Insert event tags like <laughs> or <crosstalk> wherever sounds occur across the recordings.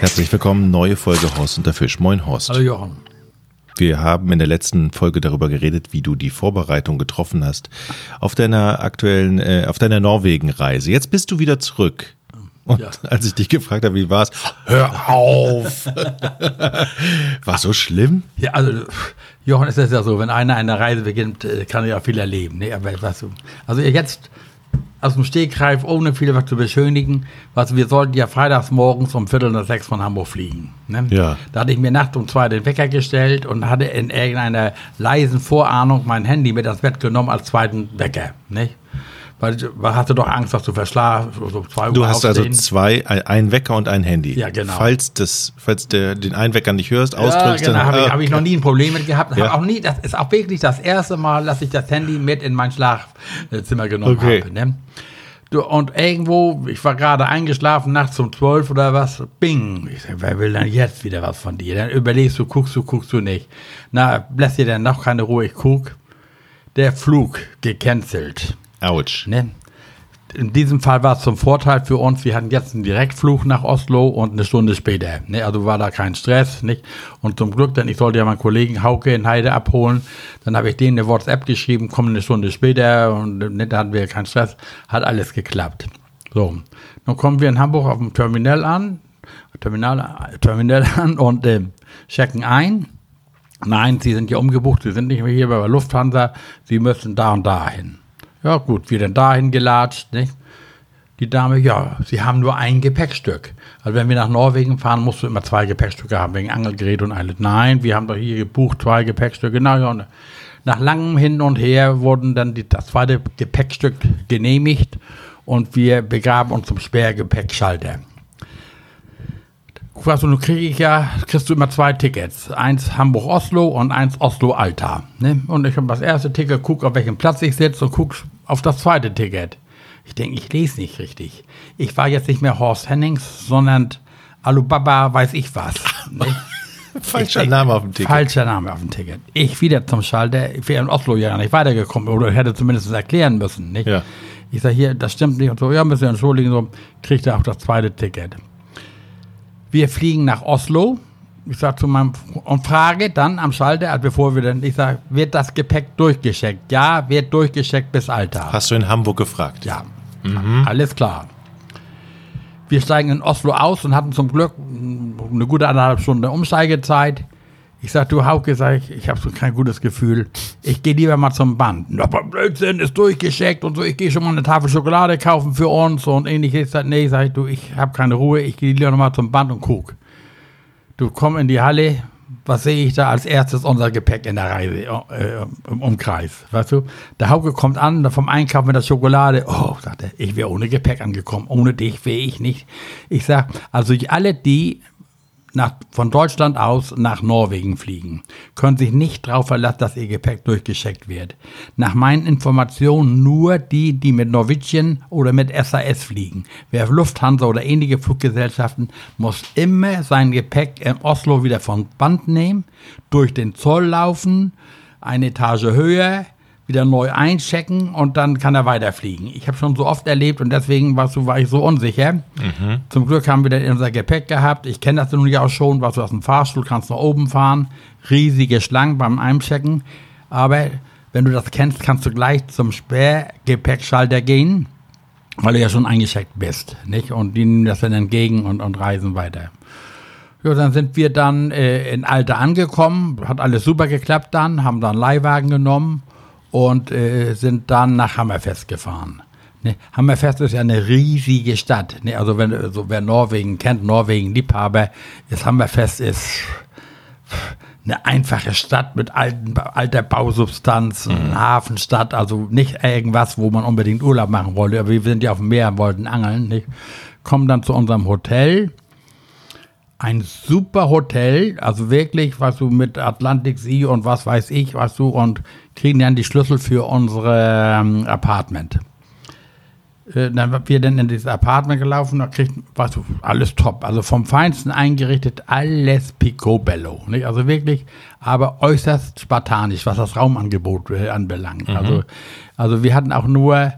Herzlich willkommen, neue Folge Horst und der Fisch. Moin Horst. Hallo Jochen. Wir haben in der letzten Folge darüber geredet, wie du die Vorbereitung getroffen hast auf deiner aktuellen, äh, auf deiner Norwegen-Reise. Jetzt bist du wieder zurück. Und Ja. als ich dich gefragt habe, wie war's, hör auf. <laughs> War so schlimm? Ja, also Jochen, ist es ja so, wenn einer eine Reise beginnt, äh, kann er ja viel erleben. Ne? Aber weißt du, also jetzt aus dem Stegreif, ohne viel was zu beschönigen, was wir sollten ja freitags morgens um Viertel nach sechs von Hamburg fliegen. Ne? Ja. Da hatte ich mir nachts um zwei den Wecker gestellt und hatte in irgendeiner leisen Vorahnung mein Handy mit ans Bett genommen als zweiten Wecker. Nicht? Weil weil hatte doch Angst, dass du verschlafst, so zwei Uhr Du hast also aufstehen. zwei, ein- einen Wecker und ein Handy. Ja, genau. Falls, das, falls der, den einen Wecker nicht hörst, Ja, ausdrückst, genau, dann. habe ich, hab ich noch nie ein Problem mit gehabt. Ja. Auch nie, das ist auch wirklich das erste Mal, dass ich das Handy mit in mein Schlafzimmer genommen Okay. habe. Ne? Du, und irgendwo, ich war gerade eingeschlafen, nachts um zwölf oder was, bing. Ich sag, wer will denn jetzt wieder was von dir? Dann überlegst du, guckst du, guckst du nicht. Na, lässt dir dann noch keine Ruhe, ich guck. Der Flug gecancelt. Ouch. Ne? In diesem Fall war es zum Vorteil für uns, wir hatten jetzt einen Direktflug nach Oslo und eine Stunde später. Ne? Also war da kein Stress. Nicht? Und zum Glück, denn ich sollte ja meinen Kollegen Hauke in Heide abholen. Dann habe ich denen eine WhatsApp geschrieben, komm eine Stunde später und ne, da hatten wir keinen Stress. Hat alles geklappt. So, dann kommen wir in Hamburg auf dem Terminal an, Terminal, Terminal <laughs> an und äh, checken ein. Nein, Sie sind ja umgebucht, Sie sind nicht mehr hier bei Lufthansa, Sie müssen da und da hin. Ja gut, wir dann dahin gelatscht, nicht? Die Dame, ja, Sie haben nur ein Gepäckstück. Also wenn wir nach Norwegen fahren, musst du immer zwei Gepäckstücke haben, wegen Angelgerät und alles. Nein, wir haben doch hier gebucht, zwei Gepäckstücke. Na ja, nach langem Hin und Her wurden dann die, das zweite Gepäckstück genehmigt und wir begaben uns zum Sperrgepäckschalter. Nun kriege ich ja, kriegst du immer zwei Tickets. Eins Hamburg-Oslo und eins Oslo-Alta. Ne? Und ich habe das erste Ticket, guck, auf welchem Platz ich sitze und guck auf das zweite Ticket. Ich denke, ich lese nicht richtig. Ich war jetzt nicht mehr Horst Hennings, sondern Alubaba weiß ich was. Ne? <laughs> Falscher Ich- Name auf dem Ticket. Falscher Name auf dem Ticket. Ich wieder zum Schalter. Ich wäre in Oslo ja nicht weitergekommen oder hätte zumindest erklären müssen. Nicht? Ja. Ich sage hier, das stimmt nicht und so. Ja, müssen wir entschuldigen. So kriegt er auch das zweite Ticket. Wir fliegen nach Oslo. Ich sage zu meinem und frage dann am Schalter, also bevor wir dann, ich sage, wird das Gepäck durchgeschickt? Ja, wird durchgeschickt bis Alter. Hast du in Hamburg gefragt? Ja, alles klar. Wir steigen in Oslo aus und hatten zum Glück mm, eine gute anderthalb Stunde Umsteigezeit. Ich sag, du Hauke, sag ich, ich habe so kein gutes Gefühl. Ich gehe lieber mal zum Band. Aber Blödsinn, ist durchgeschickt und so. Ich gehe schon mal eine Tafel Schokolade kaufen für uns und ähnliches. Nee, sag ich, du, ich habe keine Ruhe. Ich gehe lieber noch mal zum Band und guck. Du komm in die Halle, was sehe ich da als erstes? Unser Gepäck in der Reise, äh, im Umkreis, weißt du? Der Hauke kommt an, vom Einkauf mit der Schokolade. Oh, sagt er, ich wäre ohne Gepäck angekommen. Ohne dich wäre ich nicht. Ich sag, also alle, die nach, von Deutschland aus nach Norwegen fliegen, können sich nicht darauf verlassen, dass ihr Gepäck durchgeschickt wird. Nach meinen Informationen nur die, die mit Norwegian oder mit SAS fliegen. Wer Lufthansa oder ähnliche Fluggesellschaften muss immer sein Gepäck in Oslo wieder vom Band nehmen, durch den Zoll laufen, eine Etage höher, wieder neu einchecken und dann kann er weiterfliegen. Ich habe schon so oft erlebt und deswegen warst du, war ich so unsicher. Zum Glück haben wir dann unser Gepäck gehabt. Ich kenne das nun ja auch schon, was du aus dem Fahrstuhl kannst nach oben fahren. Riesige Schlangen beim Einchecken. Aber wenn du das kennst, kannst du gleich zum Sperrgepäckschalter gehen, weil du ja schon eingecheckt bist. Nicht? Und die nehmen das dann entgegen und, und reisen weiter. Ja, dann sind wir dann äh, in Alter angekommen, hat alles super geklappt dann, haben dann einen Leihwagen genommen und äh, sind dann nach Hammerfest gefahren. Ne, Hammerfest ist ja eine riesige Stadt. Ne, also wenn also wer Norwegen kennt, Norwegen Liebhaber, ist Hammerfest ist eine einfache Stadt mit alten, alter Bausubstanz, eine Hafenstadt, also nicht irgendwas, wo man unbedingt Urlaub machen wollte, aber wir sind ja auf dem Meer und wollten angeln. Nicht? Kommen dann zu unserem Hotel ein super Hotel, also wirklich, was du mit Atlantic See und was weiß ich, was du und kriegen dann die Schlüssel für unsere ähm, Apartment. Äh, dann sind wir dann in dieses Apartment gelaufen, da kriegt, was du, alles top, also vom Feinsten eingerichtet, alles picobello, nicht? Also wirklich, aber äußerst spartanisch, was das Raumangebot äh, anbelangt. Also, also wir hatten auch nur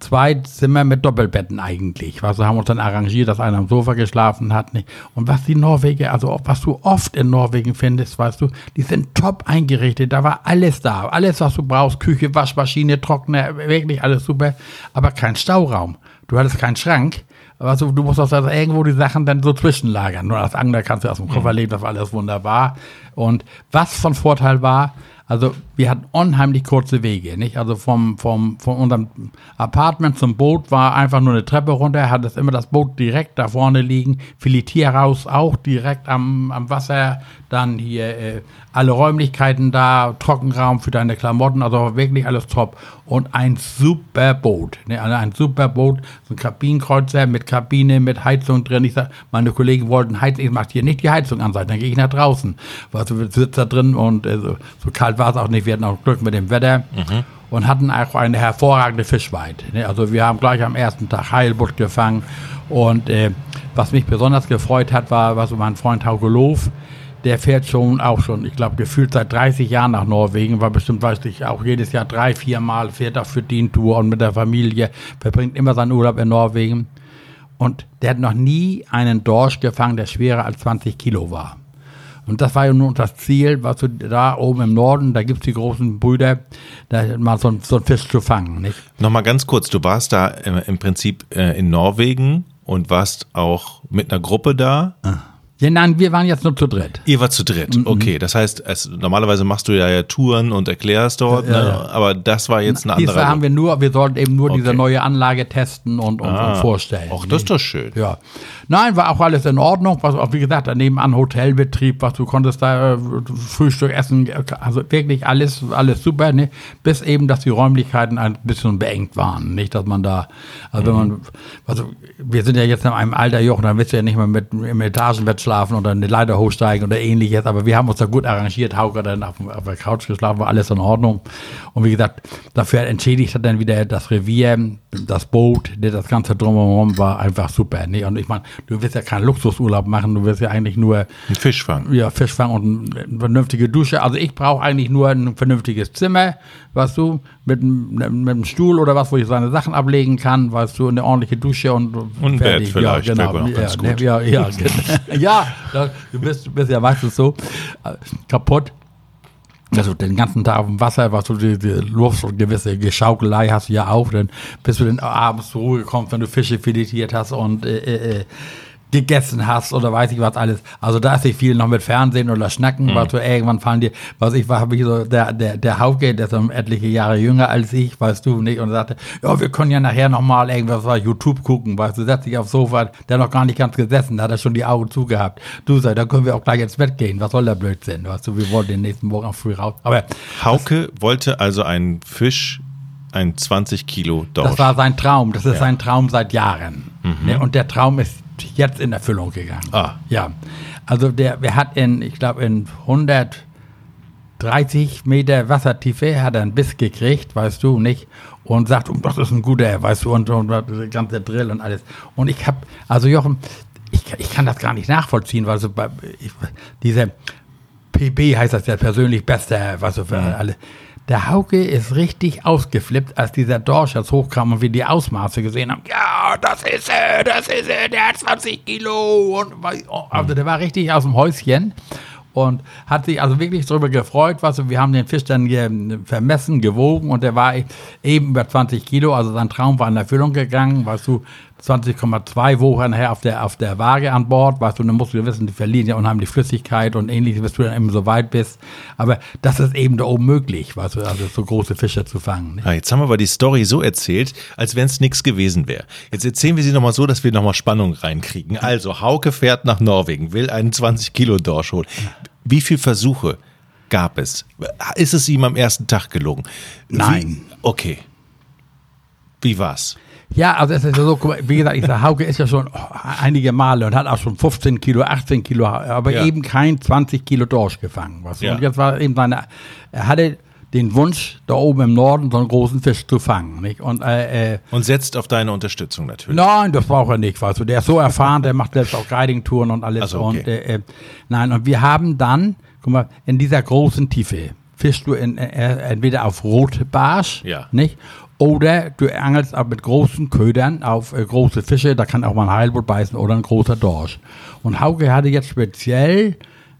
zwei Zimmer mit Doppelbetten eigentlich. Was wir haben uns dann arrangiert, dass einer am Sofa geschlafen hat. Nicht? Und was die Norweger, also was du oft in Norwegen findest, weißt du, die sind top eingerichtet. Da war alles da. Alles, was du brauchst. Küche, Waschmaschine, Trockner, wirklich alles super. Aber kein Stauraum. Du hattest keinen Schrank. Also du musst also irgendwo die Sachen dann so zwischenlagern. Nur als Angler kannst du aus dem Koffer legen, das war alles wunderbar. Und was von Vorteil war, also wir hatten unheimlich kurze Wege, nicht? Also vom, vom, von unserem Apartment zum Boot war einfach nur eine Treppe runter, hat es immer das Boot direkt da vorne liegen, Filetierhaus auch direkt am, am Wasser, dann hier äh, alle Räumlichkeiten da, Trockenraum für deine Klamotten, also wirklich alles top. Und ein super Boot, ne? also ein super Boot, so ein Kabinenkreuzer mit Kabine, mit Heizung drin. Ich sag, meine Kollegen wollten heizen, ich mach hier nicht die Heizung an, dann gehe ich nach draußen. Weil du sitzt da drin und äh, so, so kalt war es auch nicht, wir hatten auch Glück mit dem Wetter. Mhm. Und hatten auch eine hervorragende Fischweite. Ne? Also wir haben gleich am ersten Tag Heilbutt gefangen. Und äh, was mich besonders gefreut hat, war, was mein Freund Hauke Loof, der fährt schon auch schon, ich glaube, gefühlt seit 30 Jahren nach Norwegen, war bestimmt, weiß ich, auch jedes Jahr drei, vier Mal fährt er für die Tour und mit der Familie, verbringt immer seinen Urlaub in Norwegen. Und der hat noch nie einen Dorsch gefangen, der schwerer als 20 Kilo war. Und das war ja nun das Ziel, was du da oben im Norden, da gibt es die großen Brüder, da mal so, so einen Fisch zu fangen. Nicht? Nochmal ganz kurz, du warst da im Prinzip äh, in Norwegen und warst auch mit einer Gruppe da. Ah. Ja, nein, wir waren jetzt nur zu dritt. Ihr wart zu dritt, mhm. okay. Das heißt, es, normalerweise machst du ja, ja Touren und erklärst dort, ja, ne? ja. aber das war jetzt eine andere. Diesmal haben wir nur, wir sollten eben nur okay. diese neue Anlage testen und, und, ah, und vorstellen. Ach, das ist doch schön. Ja. Nein, war auch alles in Ordnung. Was auch, wie gesagt, daneben an Hotelbetrieb, was du konntest da äh, Frühstück essen, also wirklich alles, alles super, ne? Bis eben, dass die Räumlichkeiten ein bisschen beengt waren. Nicht, dass man da, also mhm. wenn man, also wir sind ja jetzt in einem Alter, Jochen, dann willst du ja nicht mehr mit im Etagenbett schlafen oder eine Leiter hochsteigen oder ähnliches. Aber wir haben uns da gut arrangiert. Hauke dann auf, auf, der Couch geschlafen, war alles in Ordnung. Und wie gesagt, dafür entschädigt hat dann wieder das Revier, das Boot, das ganze Drumherum war einfach super. Ne? Und ich meine, du willst ja keinen Luxusurlaub machen, du willst ja eigentlich nur ein Fisch fangen. Ja, Fisch fangen und eine vernünftige Dusche. Also ich brauche eigentlich nur ein vernünftiges Zimmer, weißt du, mit, mit einem Stuhl oder was, wo ich seine Sachen ablegen kann, weißt du, eine ordentliche Dusche und, und ein Bett vielleicht. Ja, genau. Ja, ne, ja, ja, <laughs> genau. ja, du bist, bist ja meistens so äh, kaputt. Also den ganzen Tag auf dem Wasser, was du die, die Luft und gewisse Geschaukelei hast du ja auch, dann bist du dann abends zur Ruhe gekommen, wenn du Fische filetiert hast und äh, äh, äh gegessen hast oder weiß ich was alles. Also da ist nicht viel noch mit Fernsehen oder Schnacken, mhm. was du irgendwann fallen dir, was ich war, habe ich so, der, der, der Hauke, der ist um etliche Jahre jünger als ich, weißt du nicht, und sagte, ja, wir können ja nachher nochmal irgendwas bei YouTube gucken, weißt du, setz dich aufs Sofa, der noch gar nicht ganz gesessen, da hat er schon die Augen zugehabt. Du sagst, da können wir auch gleich ins Bett gehen, was soll der Blödsinn, weißt du, wir wollen den nächsten Morgen auch früh raus. Aber Hauke wollte also einen Fisch ein 20 Kilo Dorsch. Das war sein Traum. Das ist ja. sein Traum seit Jahren. Mhm. Ne, und der Traum ist jetzt in Erfüllung gegangen. Ah. Ja. Also der, wir hat in, ich glaube, in 130 Meter Wassertiefe hat er einen Biss gekriegt, weißt du, nicht? Und sagt, oh, das ist ein guter, weißt du, und, und der ganze Drill und alles. Und ich habe, also Jochen, ich, ich kann das gar nicht nachvollziehen, weil so bei, ich, diese PB heißt das ja persönlich bester, weißt du, für mhm. alle der Hauke ist richtig ausgeflippt, als dieser Dorsch jetzt hochkam und wir die Ausmaße gesehen haben. Ja, das ist er, das ist er, der hat 20 Kilo. Und, also der war richtig aus dem Häuschen und hat sich also wirklich darüber gefreut, was wir haben den Fisch dann vermessen, gewogen und der war eben über 20 Kilo, also sein Traum war in Erfüllung gegangen, weißt du, 20,2 Wochen nachher auf der, auf der Waage an Bord, weißt du, dann musst du wissen, die verlieren ja unheimlich Flüssigkeit und ähnliches, bis du dann eben so weit bist. Aber das ist eben da oben möglich, weißt du, also so große Fische zu fangen. Ne? Ah, jetzt haben wir aber die Story so erzählt, als wenn es nichts gewesen wäre. Jetzt erzählen wir sie nochmal so, dass wir nochmal Spannung reinkriegen. Also, Hauke fährt nach Norwegen, will einen 20 Kilo Dorsch holen. Wie viele Versuche gab es? Ist es ihm am ersten Tag gelungen? Nein. Wie? Okay. Wie war's? Ja, also es ist ja so, wie gesagt, ich sage, Hauke ist ja schon einige Male und hat auch schon 15 Kilo, 18 Kilo, aber ja. eben kein 20 Kilo Dorsch gefangen. Was. Ja. Und jetzt war eben seine, er hatte den Wunsch, da oben im Norden so einen großen Fisch zu fangen. Nicht? Und, äh, äh, und setzt auf deine Unterstützung natürlich. Nein, das braucht er nicht. Weißt du. Der ist so erfahren, der macht selbst auch Guiding-Touren und alles. Also okay. und, äh, äh, nein, und wir haben dann, guck mal, in dieser großen Tiefe, fischst du in, äh, entweder auf Rotbarsch, Ja. nicht? Oder du angelst auch mit großen Ködern auf äh, große Fische, da kann auch mal ein Heilbutt beißen oder ein großer Dorsch. Und Hauke hatte jetzt speziell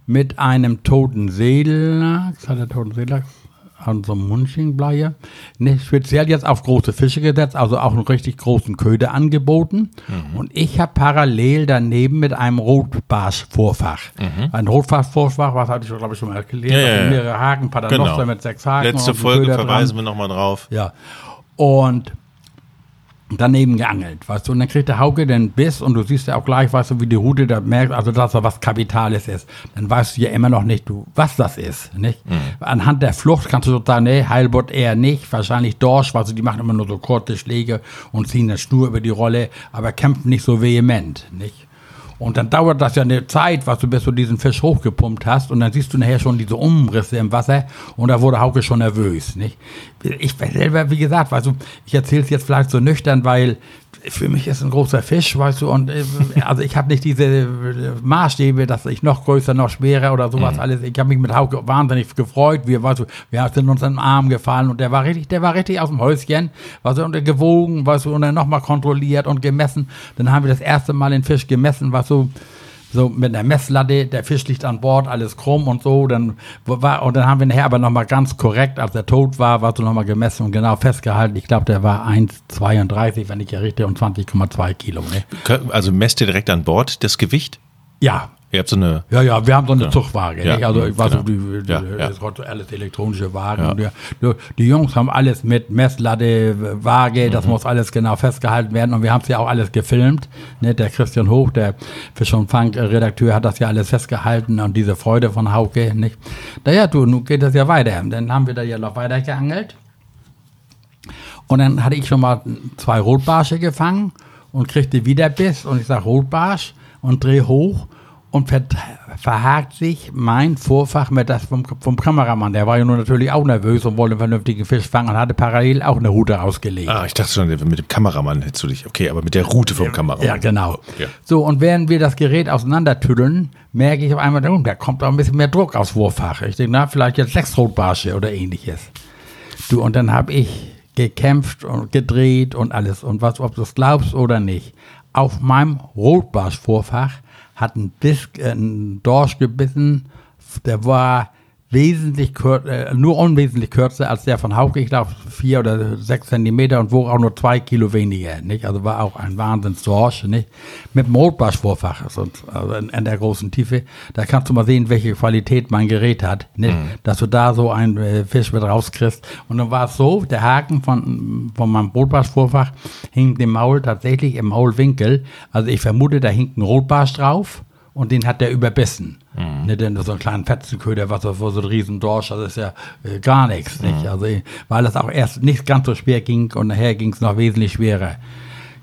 mit einem toten Seelachs, hat er toten Seelachs? An so einem Munchingbleier. Ne, speziell jetzt auf große Fische gesetzt, also auch einen richtig großen Köder angeboten. Und ich habe parallel daneben mit einem Rotbarsch-Vorfach. Ein Rotbarsch-Vorfach, was hatte ich, glaube ich, schon mal erklärt. Ja, ja, ja. mehrere Haken, Paternoster Genau. mit sechs Haken. Letzte Folge Köder dran. verweisen wir nochmal drauf. Ja. Und daneben geangelt, weißt du, und dann kriegt der Hauke den Biss und du siehst ja auch gleich, weißt du, wie die Rute da merkt, also dass da was Kapitales ist. Dann weißt du ja immer noch nicht, du, was das ist, nicht? Mhm. Anhand der Flucht kannst du so sagen, nee, Heilbutt eher nicht, wahrscheinlich Dorsch, weißt du, die machen immer nur so kurze Schläge und ziehen eine Schnur über die Rolle, aber kämpfen nicht so vehement, nicht? Und dann dauert das ja eine Zeit, was du bis du diesen Fisch hochgepumpt hast. Und dann siehst du nachher schon diese Umrisse im Wasser. Und da wurde Hauke schon nervös. Nicht? Ich selber, wie gesagt, weißt du, ich erzähle es jetzt vielleicht so nüchtern, weil für mich ist ein großer Fisch, weißt du, und äh, also ich habe nicht diese äh, Maßstäbe, dass ich noch größer, noch schwerer oder sowas alles. Ich habe mich mit Hauke wahnsinnig gefreut. Wir, weißt du, wir sind uns in den Arm gefallen und der war richtig, der war richtig aus dem Häuschen, weißt du, und er gewogen, weißt du, und dann nochmal kontrolliert und gemessen. Dann haben wir das erste Mal den Fisch gemessen, was so so mit einer Messlatte, der Fisch liegt an Bord, alles krumm und so. Dann war, und dann haben wir nachher aber nochmal ganz korrekt, als er tot war, war so nochmal gemessen und genau festgehalten. Ich glaube, der war 1,32, wenn ich ja richtig, und 20,2 Kilo. Ne? Also messt ihr direkt an Bord das Gewicht? Ja. Ihr habt so eine. Ja, ja, wir haben so eine Zuchtwaage. Ja? Also, ich weiß genau. die, die, Ja, ja. das alles elektronische Wagen. Ja. Die, die, Jungs haben alles mit Messlatte, Waage, das Mhm. muss alles genau festgehalten werden. Und wir haben es ja auch alles gefilmt. Ne? Der Christian Hoch, der Fisch und Fang-Redakteur, hat das ja alles festgehalten und diese Freude von Hauke. Nicht? Naja, du, nun geht das ja weiter. Dann haben wir da ja noch weiter geangelt. Und dann hatte ich schon mal zwei Rotbarsche gefangen und kriegte wieder Biss und ich sag Rotbarsch und dreh hoch und ver verhakt sich mein Vorfach mit das vom, vom Kameramann. Der war ja nun natürlich auch nervös und wollte einen vernünftigen Fisch fangen und hatte parallel auch eine Route ausgelegt. Ah, ich dachte schon, mit dem Kameramann hättest du dich. Okay, aber mit der Route vom Kameramann. Ja, genau. Ja. So, und während wir das Gerät auseinandertüddeln, merke ich auf einmal, oh, da kommt auch ein bisschen mehr Druck aufs Wurffach. Ich denke, na, vielleicht jetzt sechs Rotbarsche oder ähnliches. Du, und dann habe ich gekämpft und gedreht und alles. Und was, ob du es glaubst oder nicht, auf meinem Rotbarschvorfach hat ein, Biss, äh, ein Dorsch gebissen, der war wesentlich kür äh, nur unwesentlich kürzer als der von Hauke, ich glaube vier oder sechs Zentimeter und wog auch nur zwei Kilo weniger, nicht? Also war auch ein Wahnsinnsdorsch, nicht? Mit dem Rotbarschvorfach, also also in, in der großen Tiefe. Da kannst du mal sehen, welche Qualität mein Gerät hat, nicht? Dass du da so einen äh, Fisch mit rauskriegst. Und dann war es so, der Haken von, von meinem Rotbarschvorfach hing dem Maul tatsächlich im Maulwinkel. Also ich vermute, da hing ein Rotbarsch drauf und den hat der überbissen. Ne, denn so einen kleinen Fetzenköder, was das so ein Riesendorsch, das ist ja äh, gar nichts. Nicht? Also, weil das auch erst nicht ganz so schwer ging und nachher ging es noch wesentlich schwerer.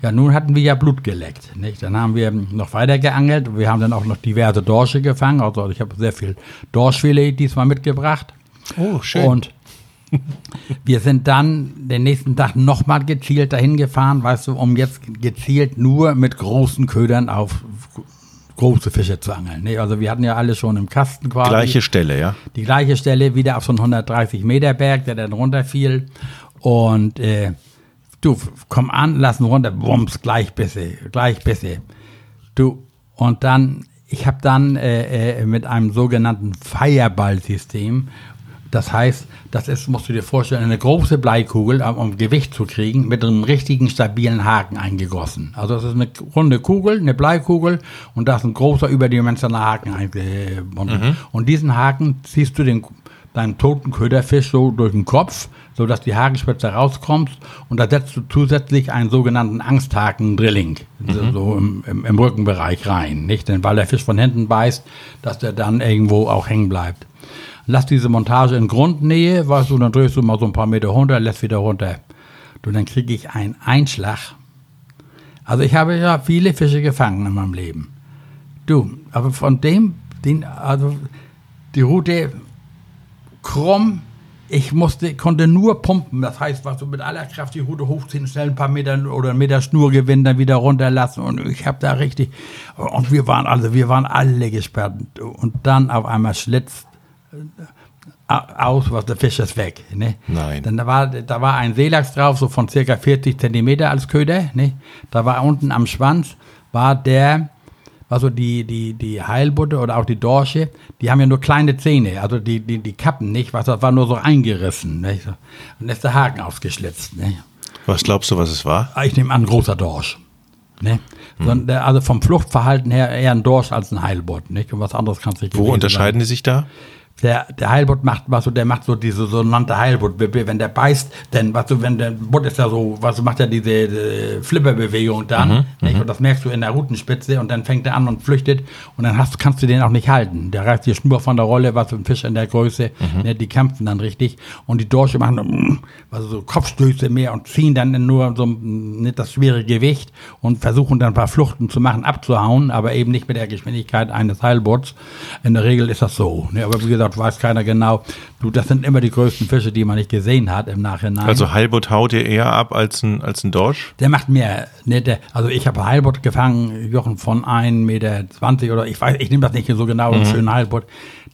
Ja, nun hatten wir ja Blut geleckt. Nicht? Dann haben wir noch weiter geangelt. Wir haben dann auch noch diverse Dorsche gefangen. Also ich habe sehr viel Dorschfilet diesmal mitgebracht. Oh, schön. Und wir sind dann den nächsten Tag nochmal gezielt dahin gefahren, weißt du, um jetzt gezielt nur mit großen Ködern auf große Fische zu angeln. Nee, also wir hatten ja alle schon im Kasten quasi. Gleiche Stelle, ja? Die gleiche Stelle, wieder auf so einen 130 Meter Berg, der dann runterfiel. Und äh, du, komm an, lassen runter, bums, gleich Bisse, gleich Bisse. Du, und dann, ich habe dann äh, äh, mit einem sogenannten Fireball-System, das heißt, das ist, musst du dir vorstellen, eine große Bleikugel, um, Gewicht zu kriegen, mit einem richtigen stabilen Haken eingegossen. Also das ist eine runde Kugel, eine Bleikugel und da ist ein großer überdimensionaler Haken eingebunden. Und diesen Haken ziehst du den, deinem toten Köderfisch so durch den Kopf, sodass die Hakenspitze rauskommt und da setzt du zusätzlich einen sogenannten Angsthaken-Drilling so, so im, im, im Rückenbereich rein. Nicht? Denn weil der Fisch von hinten beißt, dass der dann irgendwo auch hängen bleibt. Lass diese Montage in Grundnähe, weißt du, dann drehst du mal so ein paar Meter runter, lässt wieder runter. Du, dann kriege ich einen Einschlag. Also ich habe ja viele Fische gefangen in meinem Leben. Du, aber von dem, den, also die Route krumm, ich musste, konnte nur pumpen. Das heißt, was du mit aller Kraft die Route hochziehen, schnell ein paar Meter oder einen Meter Schnur gewinnen, dann wieder runterlassen. Und ich habe da richtig, und wir waren also, wir waren alle gesperrt. Und dann auf einmal schlitzt aus, was der Fisch ist weg. Ne? Nein. Dann da war, da war ein Seelachs drauf, so von circa 40 Zentimeter als Köder. Ne? Da war unten am Schwanz, war der, also die, die, die Heilbutte oder auch die Dorsche, die haben ja nur kleine Zähne, also die, die, die Kappen nicht, was, das war nur so eingerissen. Ne? Und ist der Haken ausgeschlitzt. Ne? Was glaubst du, was es war? Ah, Ich nehme an, großer Dorsch. Ne? Der, also vom Fluchtverhalten her eher ein Dorsch als ein Heilbutt. Nicht? Und was anderes kannst du nicht Wo unterscheiden die sich da? Der, der Heilbutt macht, was so, der macht so diese sogenannte Heilbutt. Wenn der beißt, dann, was du, wenn der Butt ist ja so, was du, macht ja diese äh, Flipperbewegung dann, nicht? und das merkst du in der Rutenspitze und dann fängt er an und flüchtet und dann hast, kannst du den auch nicht halten. Der reißt die Schnur von der Rolle, was für ein Fisch in der Größe, ne, die kämpfen dann richtig und die Dorsche machen also so Kopfstöße mehr und ziehen dann nur so nicht das schwere Gewicht und versuchen dann ein paar Fluchten zu machen, abzuhauen, aber eben nicht mit der Geschwindigkeit eines Heilbutts. In der Regel ist das so. Ne? Aber wie gesagt, weiß keiner genau. Du, das sind immer die größten Fische, die man nicht gesehen hat im Nachhinein. Also Heilbutt haut ihr eher ab als ein, als ein Dorsch? Der macht mehr. Ne, der, also ich habe Heilbutt gefangen, Jochen von 1,20 Meter oder ich weiß, ich nehme das nicht so genau, einen schönen Heilbutt.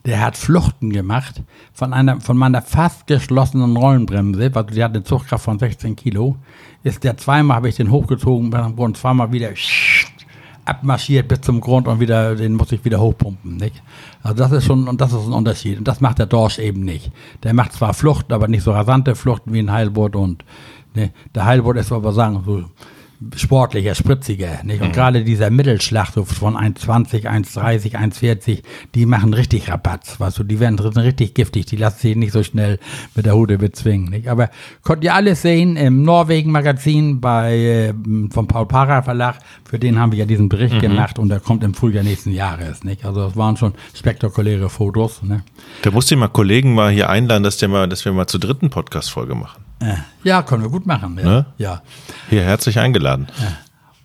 Der hat Fluchten gemacht von einer, von meiner fast geschlossenen Rollenbremse, weil die hat eine Zugkraft von 16 Kilo. Ist der zweimal habe ich den hochgezogen und zweimal wieder abmarschiert bis zum Grund und wieder, den muss ich wieder hochpumpen, nicht? Also das ist schon, und das ist ein Unterschied. Und das macht der Dorsch eben nicht. Der macht zwar Flucht, aber nicht so rasante Fluchten wie ein Heilbutt und, ne, der Heilbutt ist aber sagen, so sportlicher, spritziger, nicht? Und gerade dieser Mittelschlag so von 1,20, 1,30, 1,40, die machen richtig Rabatz, weißt du, die werden richtig giftig, die lassen sich nicht so schnell mit der Hude bezwingen, nicht? Aber konntet ihr alles sehen im Norwegen-Magazin bei, äh, vom Paul Para Verlag, für den haben wir ja diesen Bericht gemacht und der kommt im Frühjahr nächsten Jahres, nicht? Also das waren schon spektakuläre Fotos, ne? Da musst du mal Kollegen mal hier einladen, dass, der mal, dass wir mal zur dritten Podcast-Folge machen. Ja, können wir gut machen, ja. Ne? ja. Hier herzlich eingeladen.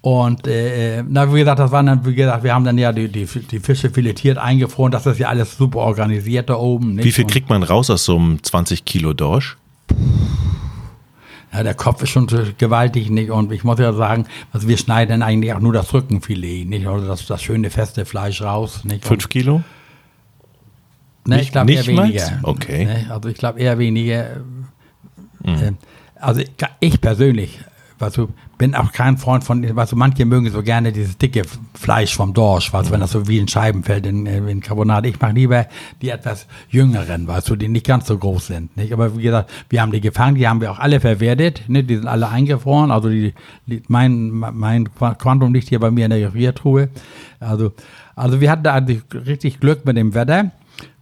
Und äh, na, wie gesagt, das waren dann, wie gesagt, wir haben dann ja die, die, die Fische filetiert, eingefroren, das ist ja alles super organisiert da oben. Nicht? Wie viel kriegt man raus aus so einem 20 Kilo Dorsch? Ja, der Kopf ist schon gewaltig, nicht? Und ich muss ja sagen, also wir schneiden eigentlich auch nur das Rückenfilet, nicht? Also das, das schöne feste Fleisch raus, nicht? Fünf Kilo? Ne, ich glaube eher weniger. Okay. Ne, also ich glaube eher weniger. Äh, also ich, ich persönlich, weißt du, bin auch kein Freund von, weißt du, manche mögen so gerne dieses dicke Fleisch vom Dorsch, weißt du, wenn das so wie in Scheiben fällt in, äh, in Carbonade. Ich mache lieber die etwas jüngeren, weißt du, die nicht ganz so groß sind. Nicht? Aber wie gesagt, wir haben die gefangen, die haben wir auch alle verwertet, ne? die sind alle eingefroren. Also die, die, mein, mein Quantum liegt hier bei mir in der Gefriertruhe. Also, also wir hatten da eigentlich richtig Glück mit dem Wetter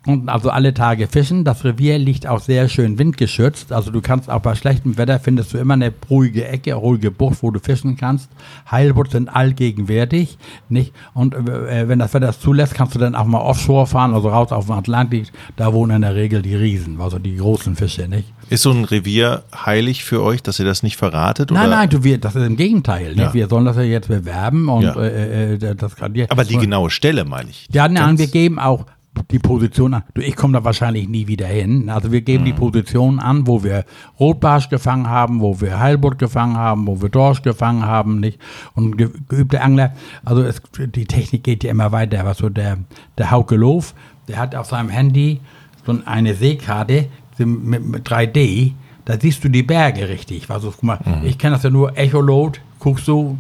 konnten also alle Tage fischen. Das Revier liegt auch sehr schön windgeschützt. Also du kannst auch bei schlechtem Wetter findest du immer eine ruhige Ecke, ruhige Bucht, wo du fischen kannst. Heilbutt sind allgegenwärtig, nicht? Und äh, wenn das Wetter es zulässt, kannst du dann auch mal offshore fahren, also raus auf den Atlantik. Da wohnen in der Regel die Riesen, also die großen Fische, nicht? Ist so ein Revier heilig für euch, dass ihr das nicht verratet? Nein, oder? nein, du, wir, das ist im Gegenteil. Ja. Wir sollen das ja jetzt bewerben und Ja. äh, äh, das kann dir. Aber die genaue Stelle meine ich. Ja, nein, wir geben auch die Position an. Du, ich komme da wahrscheinlich nie wieder hin. Also wir geben die Mhm. Position an, wo wir Rotbarsch gefangen haben, wo wir Heilbutt gefangen haben, wo wir Dorsch gefangen haben, nicht? Und ge geübte Angler, also es, die Technik geht ja immer weiter. Was so der, der Hauke Loof, der hat auf seinem Handy so eine Seekarte mit, mit 3D, da siehst du die Berge richtig. Also, guck mal, Mhm. ich kenne das ja nur Echolot, guckst du,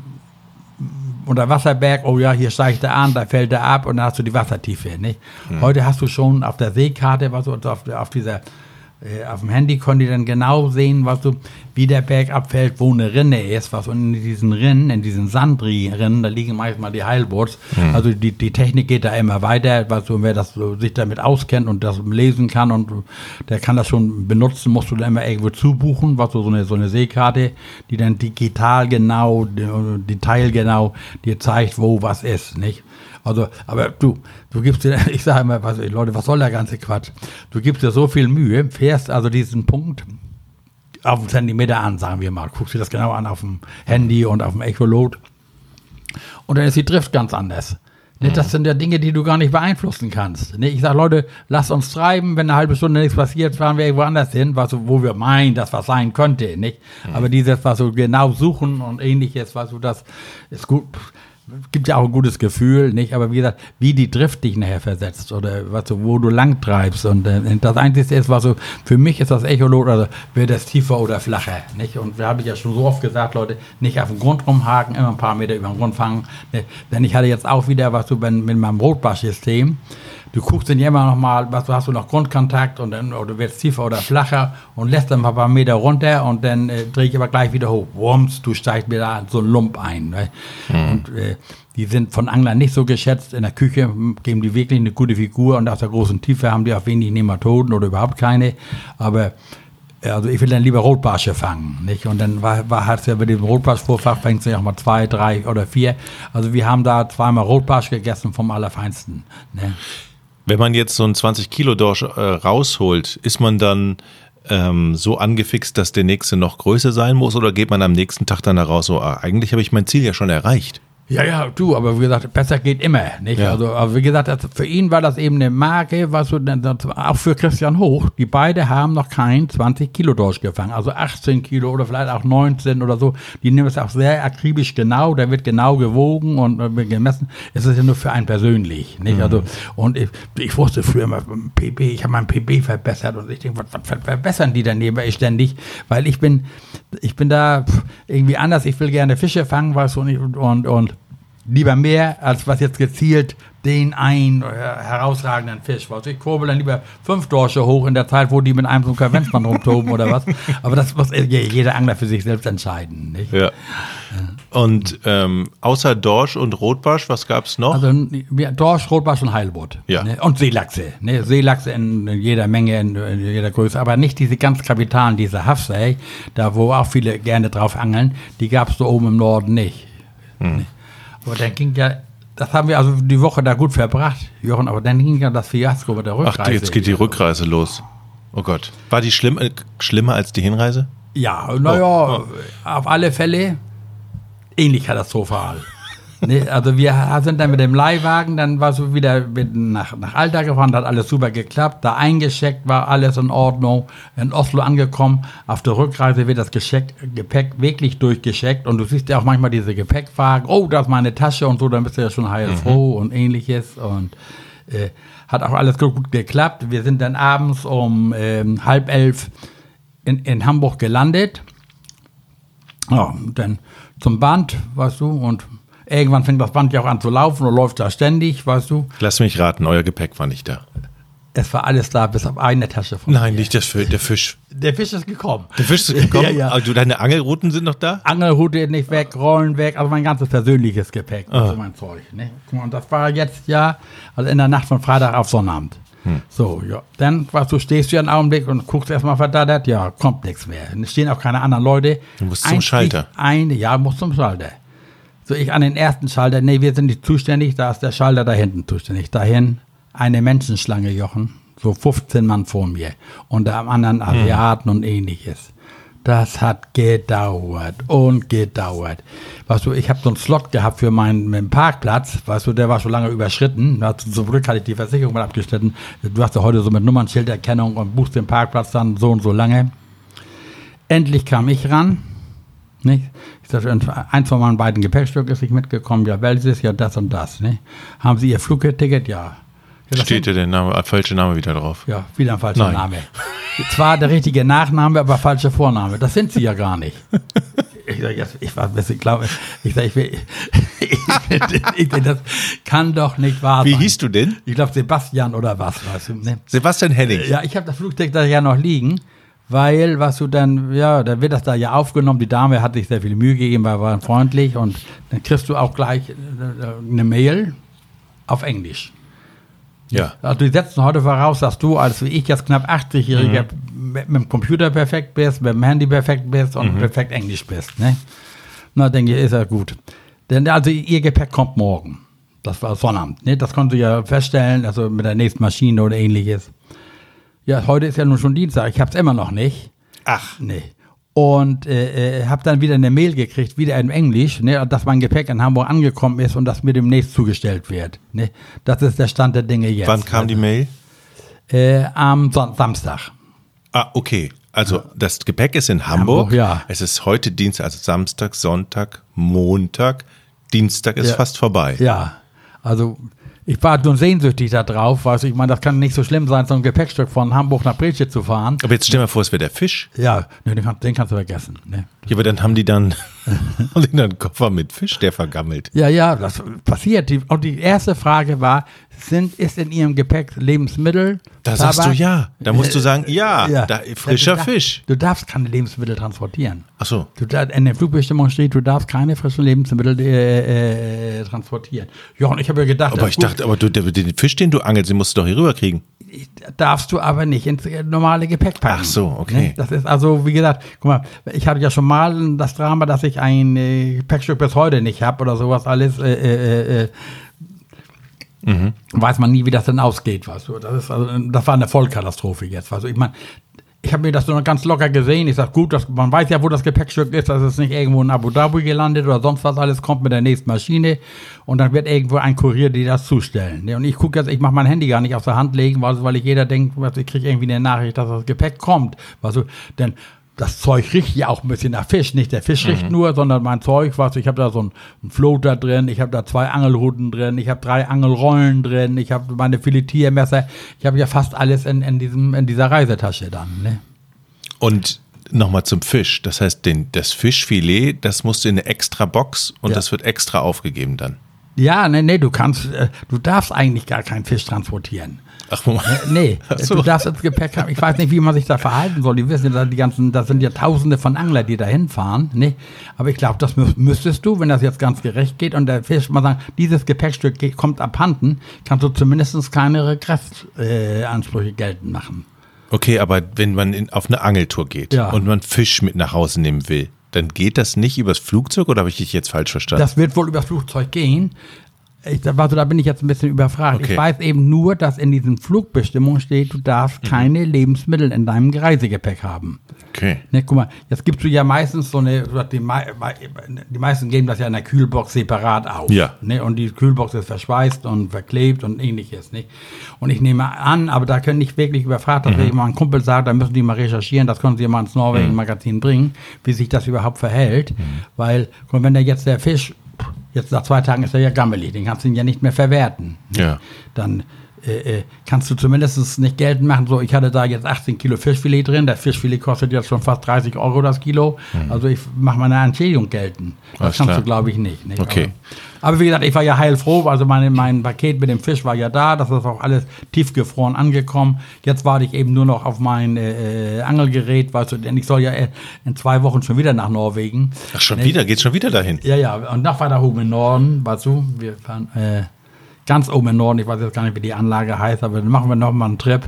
unter Wasserberg, oh ja, hier steigt er an, da fällt er ab und dann hast du die Wassertiefe. Nicht? Heute hast du schon auf der Seekarte, was du auf, der- auf dieser auf dem Handy konnte ich dann genau sehen, was du, wie der Berg abfällt, wo eine Rinne ist, was und in diesen Rinnen, in diesen Sandrinnen, da liegen manchmal die Heilboots. Also die, die Technik geht da immer weiter, was du, wer das so, sich damit auskennt und das lesen kann und der kann das schon benutzen, musst du dann immer irgendwo zubuchen, was so, so eine, so eine Seekarte, die dann digital genau, de- detailgenau dir zeigt, wo was ist, nicht? Also, aber du, du gibst dir, <laughs> ich sage immer, was, Leute, was soll der ganze Quatsch? Du gibst dir so viel Mühe, fährst also diesen Punkt auf einen Zentimeter an, sagen wir mal, guckst dir das genau an auf dem Handy und auf dem Echolot und dann ist die Drift ganz anders. Ne, Das sind ja Dinge, die du gar nicht beeinflussen kannst. Ich sage, Leute, lasst uns treiben, wenn eine halbe Stunde nichts passiert, fahren wir irgendwo anders hin, was, wo wir meinen, dass was sein könnte. Nicht? Aber dieses, was so genau suchen und ähnliches, was du das ist gut. Gibt ja auch ein gutes Gefühl, nicht? Aber wie gesagt, wie die Drift dich nachher versetzt oder was so, wo du lang treibst. Und äh, das Einzige ist, was so, für mich ist das Echolot, also wird das tiefer oder flacher, nicht? Und wir haben ja schon so oft gesagt, Leute, nicht auf den Grund rumhaken, immer ein paar Meter über den Grund fangen. Ne? Denn ich hatte jetzt auch wieder, was so wenn, mit meinem Rotbass-System, du guckst dann ja immer noch mal, was hast du noch Grundkontakt und dann oder wird tiefer oder flacher und lässt dann ein paar Meter runter und dann äh, drehe ich aber gleich wieder hoch. Wumms, du steigst mir da so ein Lump ein. Ne? Mhm. Und äh, die sind von Anglern nicht so geschätzt. In der Küche geben die wirklich eine gute Figur und aus der großen Tiefe haben die auch wenig Nematoden oder überhaupt keine. Aber also ich will dann lieber Rotbarsche fangen, nicht? Und dann war, war hat ja bei dem Rotbarschvorfach fängt es ja auch mal zwei, drei oder vier. Also wir haben da zweimal Rotbarsch gegessen vom Allerfeinsten. Ne? Wenn man jetzt so einen 20 Kilo Dorsch äh, rausholt, ist man dann ähm, so angefixt, dass der nächste noch größer sein muss oder geht man am nächsten Tag dann heraus so, ah, eigentlich habe ich mein Ziel ja schon erreicht? Ja, ja, du, aber wie gesagt, besser geht immer, nicht? Ja. Also, aber wie gesagt, für ihn war das eben eine Marke, was so, auch für Christian Hoch, die beide haben noch kein 20 Kilo Dorsch gefangen, also 18 Kilo oder vielleicht auch 19 oder so. Die nehmen es auch sehr akribisch genau, da wird genau gewogen und äh, gemessen. Es ist ja nur für einen persönlich, nicht? Mhm. Also, und ich, ich, wusste früher immer, PB, ich habe mein PB verbessert und ich denke, was, was verbessern die daneben ständig? Weil ich bin, ich bin da irgendwie anders, ich will gerne Fische fangen, weißt du, und, und, und lieber mehr, als was jetzt gezielt den einen herausragenden Fisch war. Also ich kurbel dann lieber fünf Dorsche hoch in der Zeit, wo die mit einem so einem Konventsmann rumtoben oder was. <laughs> Aber das muss jeder Angler für sich selbst entscheiden. Nicht? Ja. Und ähm, außer Dorsch und Rotbarsch, was gab es noch? Also Dorsch, Rotbarsch und Heilbutt. Ja. Ne? Und Seelachse. Ne? Seelachse in jeder Menge, in, in, jeder Größe. Aber nicht diese ganz kapitalen, diese Hafsei, da wo auch viele gerne drauf angeln, die gab es so oben im Norden nicht. Hm. Aber dann ging ja, das haben wir also die Woche da gut verbracht, Jochen, aber dann ging ja das Fiasko mit der Rückreise. Ach, jetzt geht die Rückreise los. Oh Gott. War die schlimm, äh, schlimmer als die Hinreise? Ja, naja, oh, oh. auf alle Fälle ähnlich katastrophal nee, also wir sind dann mit dem Leihwagen, dann war so wieder nach, nach Alter gefahren, hat alles super geklappt, da eingeschickt, war alles in Ordnung, in Oslo angekommen, auf der Rückreise wird das Geschenk, Gepäck wirklich durchgeschickt und du siehst ja auch manchmal diese Gepäckwagen, oh, da ist meine Tasche und so, dann bist du ja schon heilfroh mhm. und ähnliches und äh, hat auch alles gut geklappt. Wir sind dann abends um äh, halb elf in, in Hamburg gelandet. Ja, dann zum Band, weißt du, und Irgendwann fängt das Band ja auch an zu laufen und läuft da ständig, weißt du. Lass mich raten, euer Gepäck war nicht da. Es war alles da, bis auf eine Tasche von Nein, mir. nicht das, der Fisch. Der Fisch ist gekommen. Der Fisch ist gekommen? ja, ja. Also deine Angelrouten sind noch da? Angelroute nicht weg, Rollen weg, also mein ganzes persönliches Gepäck, ah. also mein Zeug. Ne? Und das war jetzt ja, also in der Nacht von Freitag auf Sonnabend. Hm. So, ja. Dann, was du stehst du einen Augenblick und guckst erstmal verdattert, ja, kommt nichts mehr. Es stehen auch keine anderen Leute. Du musst zum Schalter. Eine, ja, muss zum Schalter. So, ich an den ersten Schalter, nee, wir sind nicht zuständig, da ist der Schalter da hinten zuständig. Dahin eine Menschenschlange, Jochen. So 15 Mann vor mir. Und am anderen hm. Asiaten hm. und ähnliches. Das hat gedauert und gedauert. Weißt du, ich habe so einen Slot gehabt für meinen, meinen, Parkplatz, weißt du, der war schon lange überschritten. Zum Glück hatte ich die Versicherung mal abgeschnitten. Du hast ja heute so mit Nummernschilderkennung und buchst den Parkplatz dann so und so lange. Endlich kam ich ran. Nicht? Ich sagte, eins von meinen beiden Gepäckstücken ist nicht mitgekommen. Ja, welches? Ja, das und das. Nicht? Haben Sie Ihr Flugticket? Ja. ja Steht ja der Name, äh, falsche Name wieder drauf? Ja, wieder ein falscher Nein. Name. Zwar der richtige Nachname, aber falsche Vorname. Das sind Sie ja gar nicht. <laughs> Ich sage, ich war ich glaube, ich sage, ich, will, <laughs> ich, ich, ich, das kann doch nicht wahr sein. Wie hieß du denn? Ich glaube Sebastian oder was, weißt du, ne? Sebastian Henning. Ja, ich habe das Flugticket da ja noch liegen weil was du dann, ja, dann wird das da ja aufgenommen. Die Dame hat sich sehr viel Mühe gegeben, war, war freundlich und dann kriegst du auch gleich äh, eine Mail auf Englisch. Ja. Also die setzen heute voraus, dass du als ich jetzt knapp 80-Jähriger mhm. mit, dem Computer perfekt bist, mit dem Handy perfekt bist und mhm. perfekt Englisch bist. Ne? Na, denke ich, ist ja gut. Denn also ihr Gepäck kommt morgen. Das war Sonnabend. Ne? Das konntest du ja feststellen, also mit der nächsten Maschine oder ähnliches. Ja, heute ist ja nun schon Dienstag. Ich habe es immer noch nicht. Ach. Nee. Und äh, äh habe dann wieder eine Mail gekriegt, wieder in Englisch, ne, dass mein Gepäck in Hamburg angekommen ist und das mir demnächst zugestellt wird. Ne. Das ist der Stand der Dinge jetzt. Wann kam die Mail? Äh, am Son Samstag. Ah, okay. Also das Gepäck ist in Hamburg. Hamburg. ja. Es ist heute Dienstag, also Samstag, Sonntag, Montag, Dienstag ist Ja. fast vorbei. Ja, also ich war nun sehnsüchtig da drauf, weißt du, ich meine, das kann nicht so schlimm sein, so ein Gepäckstück von Hamburg nach Brescia zu fahren. Aber jetzt stell mal vor, es wäre der Fisch. Ja, nee, den, kannst, den kannst du vergessen. Ne? Ja, aber dann haben die dann, die dann einen Koffer mit Fisch, der vergammelt. Ja, ja, das passiert. Die, und die erste Frage war, sind, ist in ihrem Gepäck Lebensmittel? Da sagst du Tabak? ja. Da musst du sagen, ja, Ja. da, frischer du, darf- Fisch. Du darfst keine Lebensmittel transportieren. Ach so. Du, in der Flugbestimmung steht, du darfst keine frischen Lebensmittel äh, äh, transportieren. Ja, und ich habe ja gedacht, Aber ich gut, dachte, aber du, den Fisch, den du angelst, den musst du doch hier rüberkriegen. Darfst du aber nicht ins äh, normale Gepäck packen. Ach so, okay. Ne? Das ist also, wie gesagt, guck mal, ich hatte ja schon mal das Drama, dass ich ein äh, Gepäckstück bis heute nicht habe oder sowas alles. Äh, äh, äh, Mhm. Weiß man nie, wie das denn ausgeht, weißt du. Das, ist also, das war eine Vollkatastrophe jetzt. Du. Ich meine, ich habe mir das nur ganz locker gesehen. Ich sage, gut, das, man weiß ja, wo das Gepäckstück ist. Das ist nicht irgendwo in Abu Dhabi gelandet oder sonst was. Alles kommt mit der nächsten Maschine und dann wird irgendwo ein Kurier, die das zustellen. Und ich gucke jetzt, ich mache mein Handy gar nicht aus der Hand legen, weil, weil ich jeder denkt, ich kriege irgendwie eine Nachricht, dass das Gepäck kommt. Weißt du, denn das Zeug riecht ja auch ein bisschen nach Fisch. Nicht der Fisch riecht nur, sondern mein Zeug, was ich habe da so einen, einen Floater drin, ich habe da zwei Angelruten drin, ich habe drei Angelrollen drin, ich habe meine Filetiermesser, ich habe ja fast alles in, in, diesem, in dieser Reisetasche dann. Ne? Und nochmal zum Fisch. Das heißt, den, das Fischfilet, das musst du in eine extra Box und Ja. das wird extra aufgegeben dann. Ja, nee, nee, du kannst, äh, du darfst eigentlich gar keinen Fisch transportieren. Ach, Moment. Nee, Ach so. du darfst ins Gepäck haben. Ich weiß nicht, wie man sich da verhalten soll. Die wissen ja, die ganzen, das sind ja Tausende von Angler, die da hinfahren. Nee, aber ich glaube, das mü müsstest du, wenn das jetzt ganz gerecht geht und der Fisch mal sagen, dieses Gepäckstück kommt abhanden, kannst du zumindest kleinere Kräftansprüche äh, geltend machen. Okay, aber wenn man in, auf eine Angeltour geht Ja. und man Fisch mit nach Hause nehmen will, dann geht das nicht übers Flugzeug oder habe ich dich jetzt falsch verstanden? Das wird wohl übers Flugzeug gehen. Ich, also da bin ich jetzt ein bisschen überfragt. Okay. Ich weiß eben nur, dass in diesen Flugbestimmungen steht, du darfst Mhm. keine Lebensmittel in deinem Reisegepäck haben. okay. Ne, guck mal, jetzt gibst du ja meistens so eine, die, die meisten geben das ja in der Kühlbox separat auf. Ja. Ne, und die Kühlbox ist verschweißt und verklebt und ähnliches. Nicht? Und ich nehme an, aber da können nicht wirklich überfragt, dass mhm. mal ein Kumpel sagt, da müssen die mal recherchieren, das können sie mal ins Norwegen-Magazin bringen, wie sich das überhaupt verhält. Weil, guck mal, wenn der jetzt der Fisch, jetzt nach zwei Tagen ist er ja gammelig, den kannst du ihn ja nicht mehr verwerten. Ja. Dann äh, äh, kannst du zumindest nicht geltend machen, so ich hatte da jetzt 18 Kilo Fischfilet drin, das Fischfilet kostet jetzt schon fast 30 Euro das Kilo, also ich mache meine Entschädigung geltend. Das Mhm. Alles kannst klar. du glaube ich nicht. nicht? Okay. Aber, aber wie gesagt, ich war ja heilfroh, also meine, mein Paket mit dem Fisch war ja da, das ist auch alles tiefgefroren angekommen. Jetzt warte ich eben nur noch auf mein äh, äh, Angelgerät, weißt du, denn ich soll ja äh, in zwei Wochen schon wieder nach Norwegen. Ach, schon Ne? wieder? Geht's schon wieder dahin? Ja, ja, und noch weiter oben im Norden, weißt du, wir fahren äh, ganz oben im Norden, ich weiß jetzt gar nicht, wie die Anlage heißt, aber dann machen wir noch mal einen Trip.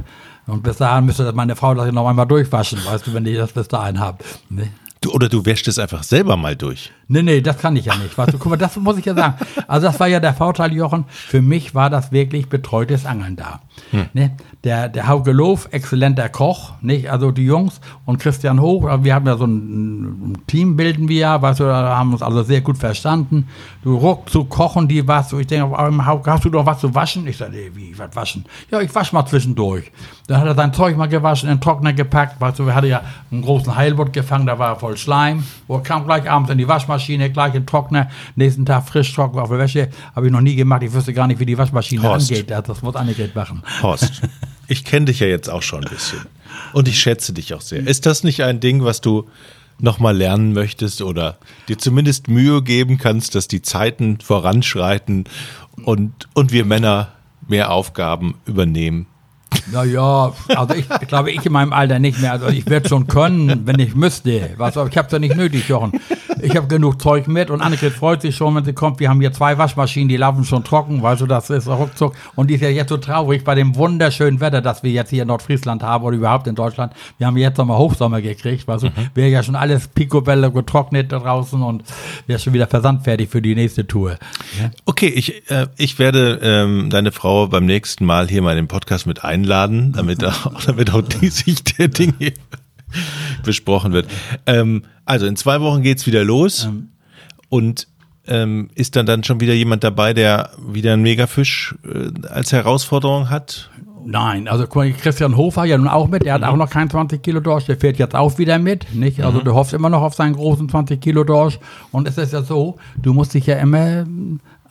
Und bis dahin müsste meine Frau das noch einmal durchwaschen, weißt du, wenn ich das bis dahin habe. Ne? Du, oder du wäschst es einfach selber mal durch. Nee, nee, das kann ich ja nicht. Du, guck mal, das muss ich ja sagen. Also das war ja der Vorteil, Jochen. Für mich war das wirklich betreutes Angeln da. Ne? Der, der Hauke Loof, exzellenter Koch, nicht? Also die Jungs und Christian Hoch, also wir haben ja so ein, ein Team bilden wir ja, weißt du, da haben uns also sehr gut verstanden. Du ruckzuck kochen die was. Ich denke, Hauke, hast du doch was zu waschen? Ich sage, nee, wie, was waschen? Ja, ich wasche mal zwischendurch. Dann hat er sein Zeug mal gewaschen, in den Trockner gepackt. Weißt du, wir hatten ja einen großen Heilbutt gefangen, da war er voll Schleim. Er kam gleich abends in die Waschmaschine, gleich in den Trockner. Nächsten Tag frisch trocken auf der Wäsche. Habe ich noch nie gemacht. Ich wüsste gar nicht, wie die Waschmaschine Horst. angeht. Das, das muss Annegret machen. Horst, ich kenne dich ja jetzt auch schon ein bisschen. Und ich schätze dich auch sehr. Ist das nicht ein Ding, was du nochmal lernen möchtest oder dir zumindest Mühe geben kannst, dass die Zeiten voranschreiten und, und wir Männer mehr Aufgaben übernehmen? Naja, also ich, glaube, ich in meinem Alter nicht mehr. Also ich werde schon können, wenn ich müsste. Was, aber ich habe es ja nicht nötig, Jochen. Ich habe genug Zeug mit und Annegret freut sich schon, wenn sie kommt. Wir haben hier zwei Waschmaschinen, die laufen schon trocken, weißt du, das ist ruckzuck. Und die ist ja jetzt so traurig bei dem wunderschönen Wetter, das wir jetzt hier in Nordfriesland haben oder überhaupt in Deutschland. Wir haben jetzt nochmal Hochsommer gekriegt, weißt du. Wäre ja schon alles picobello getrocknet da draußen und wäre schon wieder versandfertig für die nächste Tour. Okay, ich, äh, ich werde ähm, deine Frau beim nächsten Mal hier mal in den Podcast mit einladen, damit auch, <laughs> damit auch die Sicht der Dinge besprochen wird. Ähm, also in zwei Wochen geht's wieder los und ähm, ist dann dann schon wieder jemand dabei, der wieder einen Megafisch äh, als Herausforderung hat? Nein, also Christian Hofer ja nun auch mit, der hat auch noch keinen 20 Kilo Dorsch, der fährt jetzt auch wieder mit, nicht? Also du hoffst immer noch auf seinen großen 20 Kilo Dorsch und es ist ja so, du musst dich ja immer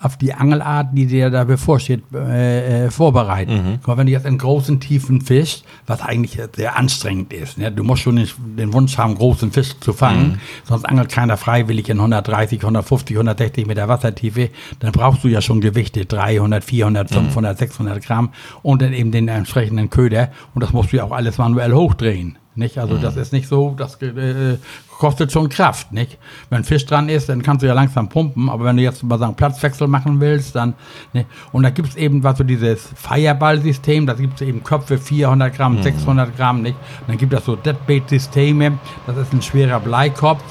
auf die Angelart, die dir da bevorsteht, äh, äh, vorbereiten. Guck mal, wenn du jetzt einen großen, tiefen Fisch, was eigentlich sehr anstrengend ist, ne? du musst schon den, Wunsch haben, großen Fisch zu fangen, sonst angelt keiner freiwillig in 130, 150, 160 Meter Wassertiefe, dann brauchst du ja schon Gewichte, 300, 400, 500, 600 Gramm und dann eben den entsprechenden Köder und das musst du ja auch alles manuell hochdrehen. Nicht? Also das ist nicht so, das äh, kostet schon Kraft. Nicht? Wenn Fisch dran ist, dann kannst du ja langsam pumpen, aber wenn du jetzt mal sagen Platzwechsel machen willst, dann ne? und da gibt es eben was so dieses Fireball-System, da gibt es eben Köpfe 400 Gramm, 600 Gramm, nicht? Und dann gibt es so Deadbait-Systeme, das ist ein schwerer Bleikopf,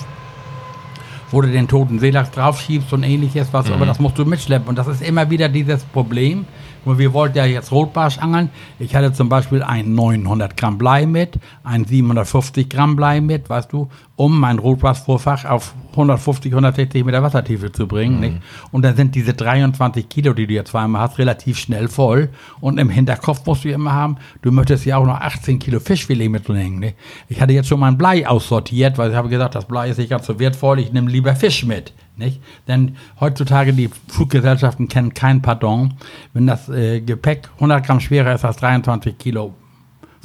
wo du den toten Seelachs draufschiebst und ähnliches, was, aber das musst du mitschleppen. Und das ist immer wieder dieses Problem. Und wir wollten ja jetzt Rotbarsch angeln. Ich hatte zum Beispiel ein 900 Gramm Blei mit, ein 750 Gramm Blei mit, weißt du, um mein Rotbarschvorfach auf 150, 160 Meter Wassertiefe zu bringen. Nicht? Und dann sind diese 23 Kilo, die du jetzt zweimal hast, relativ schnell voll. Und im Hinterkopf musst du immer haben, du möchtest ja auch noch 18 Kilo Fischfilet mitnehmen. Nicht? Ich hatte jetzt schon mein Blei aussortiert, weil ich habe gesagt, das Blei ist nicht ganz so wertvoll, ich nehme lieber Fisch mit. Nicht? Denn heutzutage die Fluggesellschaften kennen kein Pardon. Wenn das äh, Gepäck 100 Gramm schwerer ist als 23 Kilo,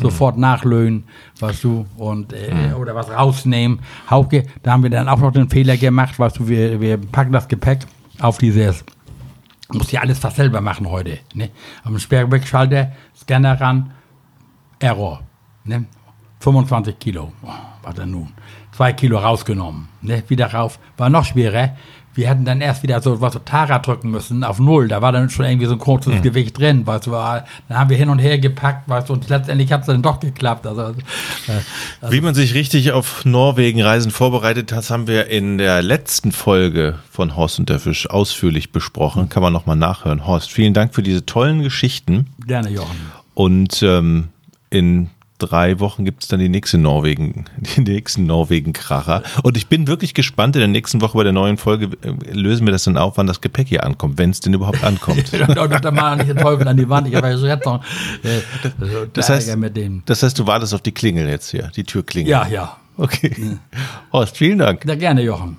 sofort nachlöhnen, weißt du, und äh, oder was rausnehmen. Hauke, da haben wir dann auch noch den Fehler gemacht, weißt du, wir, wir packen das Gepäck auf dieses, muss ja alles fast selber machen heute. Ne? Am Sperrwegschalter, Scanner ran, Error. Ne? 25 Kilo. Oh, was denn nun? Zwei Kilo rausgenommen. Ne? Wieder rauf. War noch schwerer. Wir hätten dann erst wieder so was so Tara drücken müssen auf Null. Da war dann schon irgendwie so ein kurzes Gewicht drin. Weißt du, dann haben wir hin und her gepackt, weißt du, und letztendlich hat es dann doch geklappt. Also, äh, Wie man sich richtig auf Norwegen-Reisen vorbereitet hat, haben wir in der letzten Folge von Horst und der Fisch ausführlich besprochen. Kann man nochmal nachhören. Horst, vielen Dank für diese tollen Geschichten. gerne, Jochen. Und ähm, in drei Wochen gibt es dann die nächste Norwegen, den nächsten Norwegen-Kracher. Und ich bin wirklich gespannt. In der nächsten Woche bei der neuen Folge äh, lösen wir das dann auf, wann das Gepäck hier ankommt, wenn es denn überhaupt ankommt. dann mal nicht den Teufel an die Wand. Ich habe ja jetzt noch äh, Das heißt- Ärger mit dem. Das heißt, du wartest auf die Klingel jetzt hier, die Türklingel. Ja, ja. Okay. Horst, vielen Dank. Ja, gerne, Jochen.